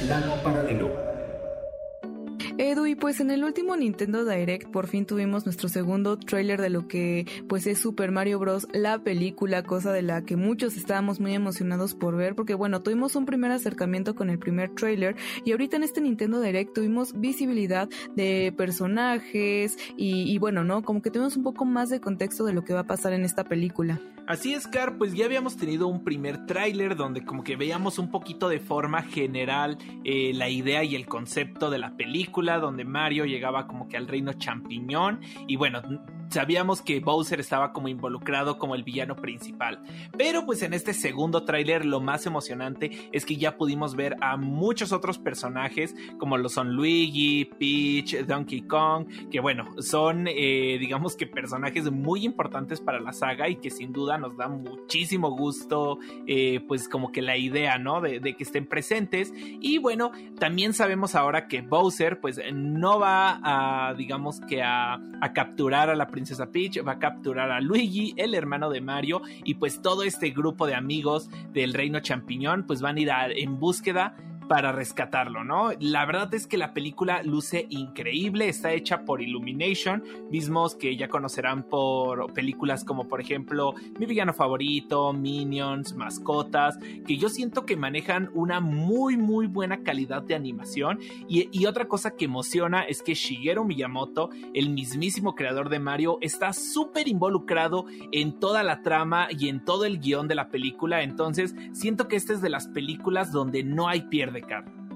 Plano paralelo. Edu, y pues en el último Nintendo Direct por fin tuvimos nuestro segundo tráiler de lo que pues es Super Mario Bros. la película, cosa de la que muchos estábamos muy emocionados por ver, porque bueno, tuvimos un primer acercamiento con el primer tráiler y ahorita en este Nintendo Direct tuvimos visibilidad de personajes y, y bueno, ¿no? Como que tuvimos un poco más de contexto de lo que va a pasar en esta película. Así es, Car, pues ya habíamos tenido un primer tráiler donde como que veíamos un poquito de forma general eh, la idea y el concepto de la película, donde Mario llegaba como que al reino champiñón y bueno, sabíamos que Bowser estaba como involucrado como el villano principal. Pero pues en este segundo tráiler lo más emocionante es que ya pudimos ver a muchos otros personajes como lo son Luigi, Peach, Donkey Kong, que bueno, son eh, digamos que personajes muy importantes para la saga y que sin duda nos da muchísimo gusto eh, pues como que la idea, ¿no? De, que estén presentes. Y bueno, también sabemos ahora que Bowser pues no va a digamos que a, a capturar a la Princesa Peach, va a capturar a Luigi, el hermano de Mario, y pues todo este grupo de amigos del Reino Champiñón, pues van a ir en búsqueda para rescatarlo, ¿no? La verdad es que la película luce increíble, está hecha por Illumination, mismos que ya conocerán por películas como por ejemplo Mi villano favorito, Minions, Mascotas, que yo siento que manejan una muy muy buena calidad de animación. Y, y otra cosa que emociona es que Shigeru Miyamoto, el mismísimo creador de Mario, está súper involucrado en toda la trama y en todo el guion de la película, entonces siento que esta es de las películas donde no hay pierde becar.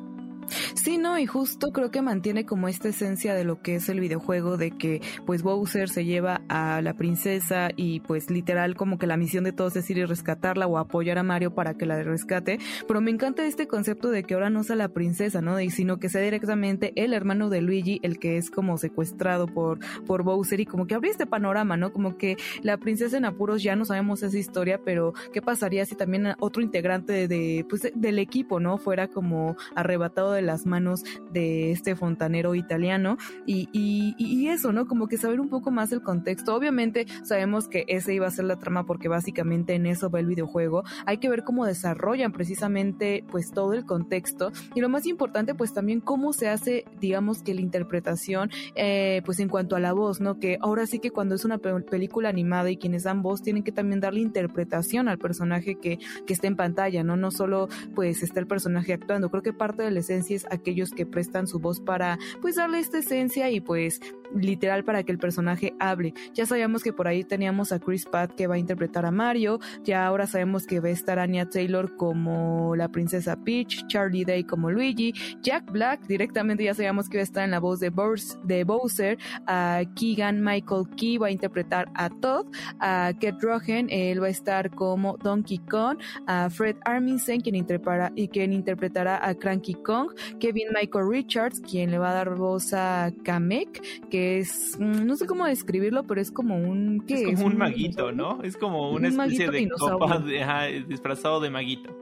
Sí, no, y justo creo que mantiene como esta esencia de lo que es el videojuego, de que pues Bowser se lleva a la princesa y pues literal como que la misión de todos es ir y rescatarla o apoyar a Mario para que la rescate, pero me encanta este concepto de que ahora no sea la princesa, ¿no? Y sino que sea directamente el hermano de Luigi el que es como secuestrado por, por Bowser y como que abre este panorama, ¿no? Como que la princesa en apuros ya no sabemos esa historia, pero ¿qué pasaría si también otro integrante de, pues, del equipo, ¿no? Fuera como arrebatado de las manos de este fontanero italiano y, y, y, eso, ¿no? Como que saber un poco más el contexto. Obviamente sabemos que ese iba a ser la trama porque básicamente en eso va el videojuego. Hay que ver cómo desarrollan precisamente pues todo el contexto y lo más importante pues también cómo se hace digamos que la interpretación eh, pues en cuanto a la voz, ¿no? Que ahora sí que cuando es una película animada y quienes dan voz tienen que también darle interpretación al personaje que, que está en pantalla, ¿no? No solo pues está el personaje actuando. Creo que parte de la esencia es aquellos que prestan su voz para pues darle esta esencia y pues literal para que el personaje hable. Ya sabíamos que por ahí teníamos a Chris Pratt que va a interpretar a Mario, ya ahora sabemos que va a estar Anya Taylor como la princesa Peach, Charlie Day como Luigi, Jack Black directamente ya sabíamos que va a estar en la voz de, Bowser, de Bowser, a Keegan Michael Key va a interpretar a Todd, a Ket Rogen, él va a estar como Donkey Kong, a Fred Armisen quien interpretará, y quien interpretará a Cranky Kong, Kevin Michael Richards quien le va a dar voz a Kamek, que es, no sé cómo describirlo, pero es como un... ¿qué es como un, un maguito, ¿no? Es como una un especie de copa de, ajá, disfrazado de maguito.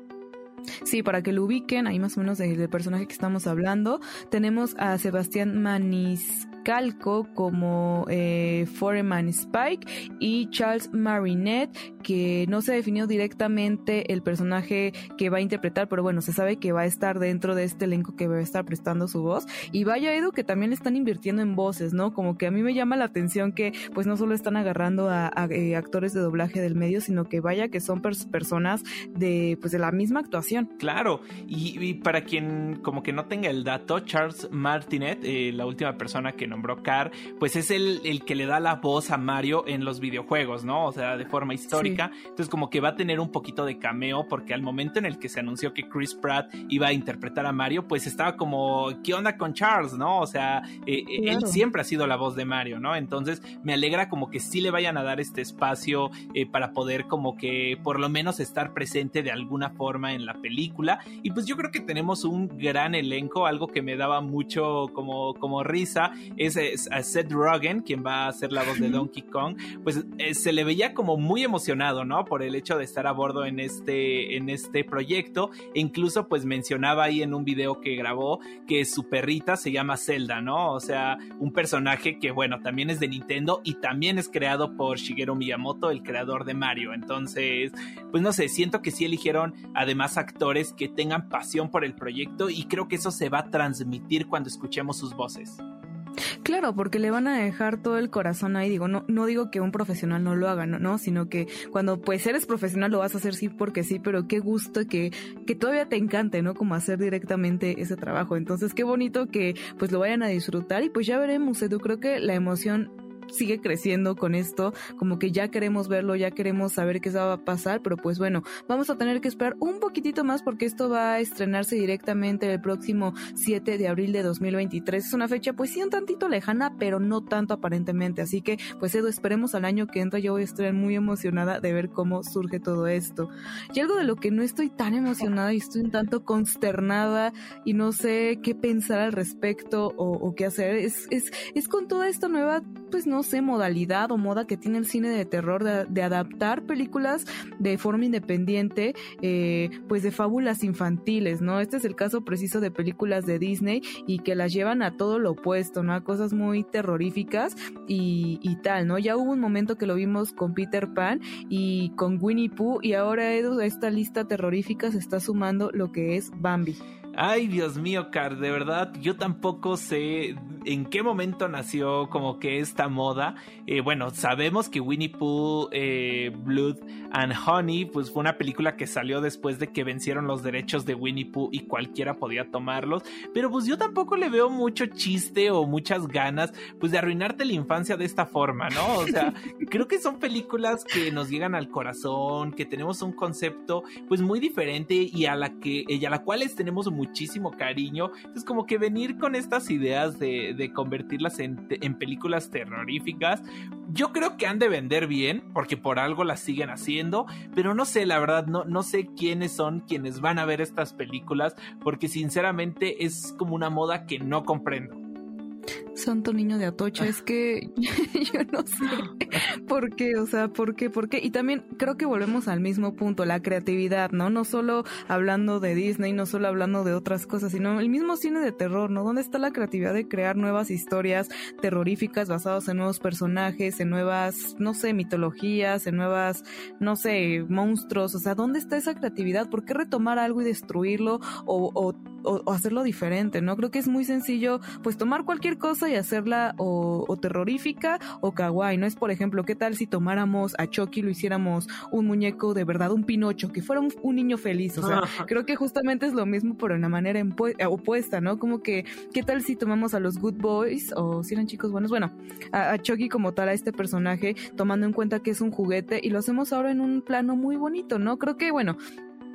Sí, para que lo ubiquen, ahí más o menos del personaje que estamos hablando. Tenemos a Sebastián Manis Calco como eh, Foreman Spike y Charles Marinette, que no se definió directamente el personaje que va a interpretar, pero bueno, se sabe que va a estar dentro de este elenco que va a estar prestando su voz. Y vaya Edu que también están invirtiendo en voces, ¿no? Como que a mí me llama la atención que pues no solo están agarrando a, eh, actores de doblaje del medio, sino que vaya que son personas de pues de la misma actuación. Claro, y, para quien como que no tenga el dato, Charles Martinet, eh, la última persona que nombró Car, pues es el, el que le da la voz a Mario en los videojuegos, ¿no? O sea, de forma histórica. Entonces como que va a tener un poquito de cameo porque al momento en el que se anunció que Chris Pratt iba a interpretar a Mario, pues estaba como, ¿qué onda con Charles, no? O sea, eh, eh, él siempre ha sido la voz de Mario, ¿no? Entonces me alegra como que sí le vayan a dar este espacio para poder como que por lo menos estar presente de alguna forma en la película. Y pues yo creo que tenemos un gran elenco, algo que me daba mucho como, como risa, es, a Seth Rogen, quien va a ser la voz de Donkey Kong, pues eh, se le veía como muy emocionado, ¿no? Por el hecho de estar a bordo en este, en este proyecto. E incluso pues mencionaba ahí en un video que grabó que su perrita se llama Zelda, ¿no? O sea, un personaje que bueno, también es de Nintendo y también es creado por Shigeru Miyamoto, el creador de Mario. Entonces, pues no sé, siento que sí eligieron además actores que tengan pasión por el proyecto y creo que eso se va a transmitir cuando escuchemos sus voces. Claro, porque le van a dejar todo el corazón ahí. Digo, no, no digo que un profesional no lo haga, no, no, sino que cuando pues eres profesional lo vas a hacer sí porque sí, pero qué gusto que, que todavía te encante, ¿no? Como hacer directamente ese trabajo. Entonces, qué bonito que pues lo vayan a disfrutar y pues ya veremos, Edu. Creo que la emoción sigue creciendo con esto, como que ya queremos verlo, ya queremos saber qué va a pasar, pero pues bueno, vamos a tener que esperar un poquitito más porque esto va a estrenarse directamente el próximo 7 de abril de 2023. Es una fecha pues sí un tantito lejana, pero no tanto aparentemente, así que pues Edu, esperemos al año que entra, yo voy a estar muy emocionada de ver cómo surge todo esto. Y algo de lo que no estoy tan emocionada y estoy un tanto consternada y no sé qué pensar al respecto o, o qué hacer, es, es, es con toda esta nueva, pues no sé, modalidad o moda que tiene el cine de terror de, adaptar películas de forma independiente, eh, pues de fábulas infantiles, ¿no? Este es el caso preciso de películas de Disney y que las llevan a todo lo opuesto, ¿no? A cosas muy terroríficas y, y tal, ¿no? Ya hubo un momento que lo vimos con Peter Pan y con Winnie Pooh y ahora esta lista terrorífica se está sumando lo que es Bambi. Ay, Dios mío, Car, de verdad, yo tampoco sé en qué momento nació como que esta moda. Eh, bueno, sabemos que Winnie Pooh, eh, Blood and Honey, pues fue una película que salió después de que vencieron los derechos de Winnie Pooh y cualquiera podía tomarlos. Pero pues yo tampoco le veo mucho chiste o muchas ganas, pues de arruinarte la infancia de esta forma, ¿no? O sea, creo que son películas que nos llegan al corazón, que tenemos un concepto pues muy diferente y a la que, y a la cual tenemos muchísimo cariño. Es como que venir con estas ideas de, convertirlas en, películas terroríficas, yo creo que han de vender bien, porque por algo las siguen haciendo, pero no sé, la verdad, no, no sé quiénes son quienes van a ver estas películas, porque sinceramente es como una moda que no comprendo. Santo niño de Atocha, es que yo no sé por qué, o sea, por qué, por qué. Y también creo que volvemos al mismo punto, la creatividad, ¿no? No solo hablando de Disney, no solo hablando de otras cosas, sino el mismo cine de terror, ¿no? ¿Dónde está la creatividad de crear nuevas historias terroríficas basadas en nuevos personajes, en nuevas, no sé, mitologías, en nuevas, no sé, monstruos? O sea, ¿dónde está esa creatividad? ¿Por qué retomar algo y destruirlo o, o, o hacerlo diferente, ¿no? Creo que es muy sencillo, pues tomar cualquier cosa y hacerla o, terrorífica o kawaii, ¿no? Es, por ejemplo, ¿qué tal si tomáramos a Chucky y lo hiciéramos un muñeco de verdad, un Pinocho, que fuera un, niño feliz? O sea, creo que justamente es lo mismo, pero de una manera opuesta, ¿no? Como que, ¿qué tal si tomamos a los Good Boys o si eran chicos buenos? Bueno, a, a Chucky como tal, a este personaje, tomando en cuenta que es un juguete y lo hacemos ahora en un plano muy bonito, ¿no? Creo que, bueno,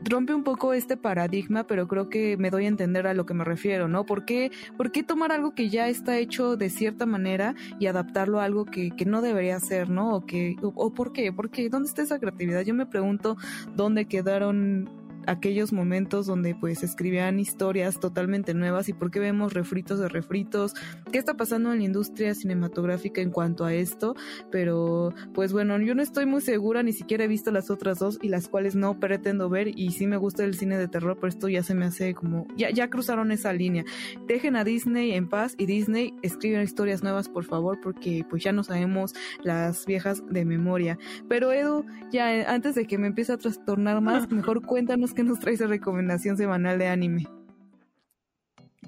rompe un poco este paradigma, pero creo que me doy a entender a lo que me refiero, ¿no? ¿Por qué, por qué tomar algo que ya está hecho de cierta manera y adaptarlo a algo que, que no debería ser, ¿no? O, que, o, por qué, ¿por qué? ¿Dónde está esa creatividad? Yo me pregunto dónde quedaron aquellos momentos donde pues escribían historias totalmente nuevas y por qué vemos refritos de refritos, qué está pasando en la industria cinematográfica en cuanto a esto, pero pues bueno, yo no estoy muy segura, ni siquiera he visto las otras dos y las cuales no pretendo ver y sí me gusta el cine de terror, pero esto ya se me hace como, ya, ya cruzaron esa línea. Dejen a Disney en paz y Disney escriben historias nuevas por favor porque pues ya no sabemos las viejas de memoria. Pero Edu, ya antes de que me empiece a trastornar más, mejor cuéntanos qué nos trae esa recomendación semanal de anime.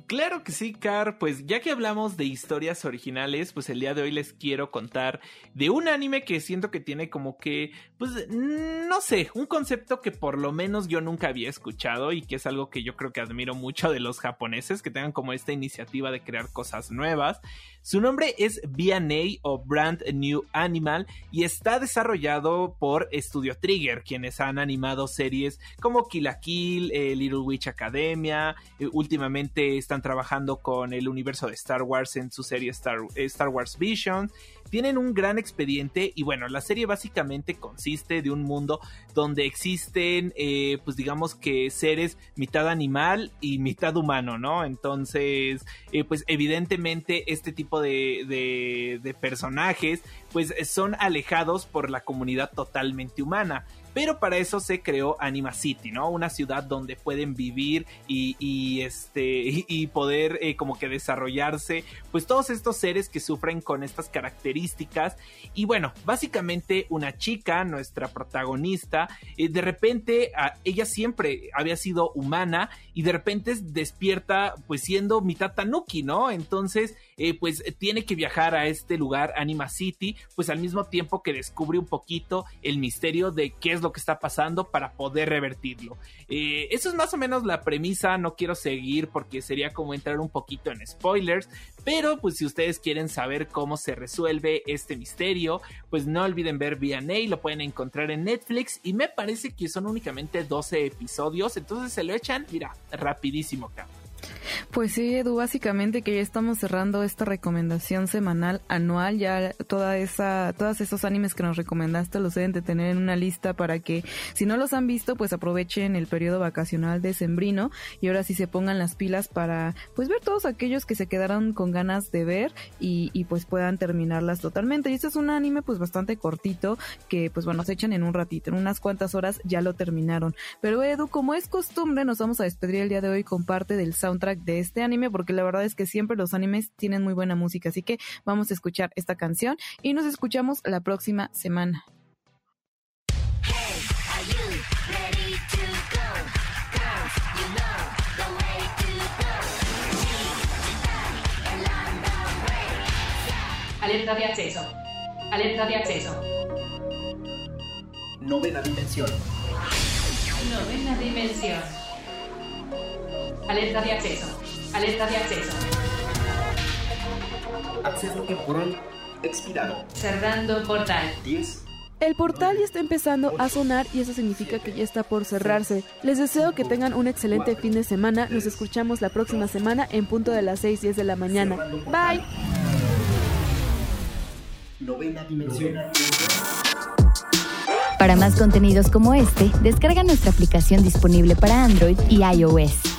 Claro que sí, Car. Pues ya que hablamos de historias originales, pues el día de hoy les quiero contar de un anime que siento que tiene como que, pues, no sé, un concepto que por lo menos yo nunca había escuchado y que es algo que yo creo que admiro mucho de los japoneses, que tengan como esta iniciativa de crear cosas nuevas. Su nombre es BNA o Brand New Animal y está desarrollado por Studio Trigger, quienes han animado series como Kill la Kill, eh, Little Witch Academia, eh, últimamente están trabajando con el universo de Star Wars en su serie Star, Star Wars Vision tienen un gran expediente y bueno, la serie básicamente consiste de un mundo donde existen, eh, pues digamos que seres mitad animal y mitad humano, ¿no? Entonces, eh, pues evidentemente este tipo de, de personajes pues son alejados por la comunidad totalmente humana pero para eso se creó Anima City, ¿no? Una ciudad donde pueden vivir y, este, y, poder eh, como que desarrollarse, pues todos estos seres que sufren con estas características. Y bueno, básicamente una chica, nuestra protagonista, eh, de repente ella siempre había sido humana y de repente despierta pues siendo mitad tanuki, ¿no? Entonces, eh, pues tiene que viajar a este lugar, Anima City, pues al mismo tiempo que descubre un poquito el misterio de qué es lo que está pasando para poder revertirlo. Eh, eso es más o menos la premisa, no quiero seguir porque sería como entrar un poquito en spoilers, pero pues si ustedes quieren saber cómo se resuelve este misterio, pues no olviden ver VNA, lo pueden encontrar en Netflix y me parece que son únicamente 12 episodios, entonces se lo echan, mira, rapidísimo, cabrón. Pues sí, Edu, básicamente que ya estamos cerrando esta recomendación semanal anual, ya toda esa, todos esos animes que nos recomendaste los deben de tener en una lista para que si no los han visto, pues aprovechen el periodo vacacional de Sembrino y ahora sí se pongan las pilas para pues ver todos aquellos que se quedaron con ganas de ver y, y pues puedan terminarlas totalmente. Y este es un anime pues bastante cortito que pues bueno, se echan en un ratito, en unas cuantas horas ya lo terminaron. Pero Edu, como es costumbre, nos vamos a despedir el día de hoy con parte del soundtrack de este anime porque la verdad es que siempre los animes tienen muy buena música, así que vamos a escuchar esta canción y nos escuchamos la próxima semana. Alerta de acceso. Alerta de acceso. Novena dimensión. Novena dimensión. Alerta de acceso. Alerta de acceso. Acceso temporal expirado. Cerrando portal. 10. El portal ya está empezando a sonar y eso significa que ya está por cerrarse. Les deseo que tengan un excelente fin de semana. Nos escuchamos la próxima semana en punto de las 6, 10 de la mañana. Bye. Novena dimensión. Para más contenidos como este, descarga nuestra aplicación disponible para Android y iOS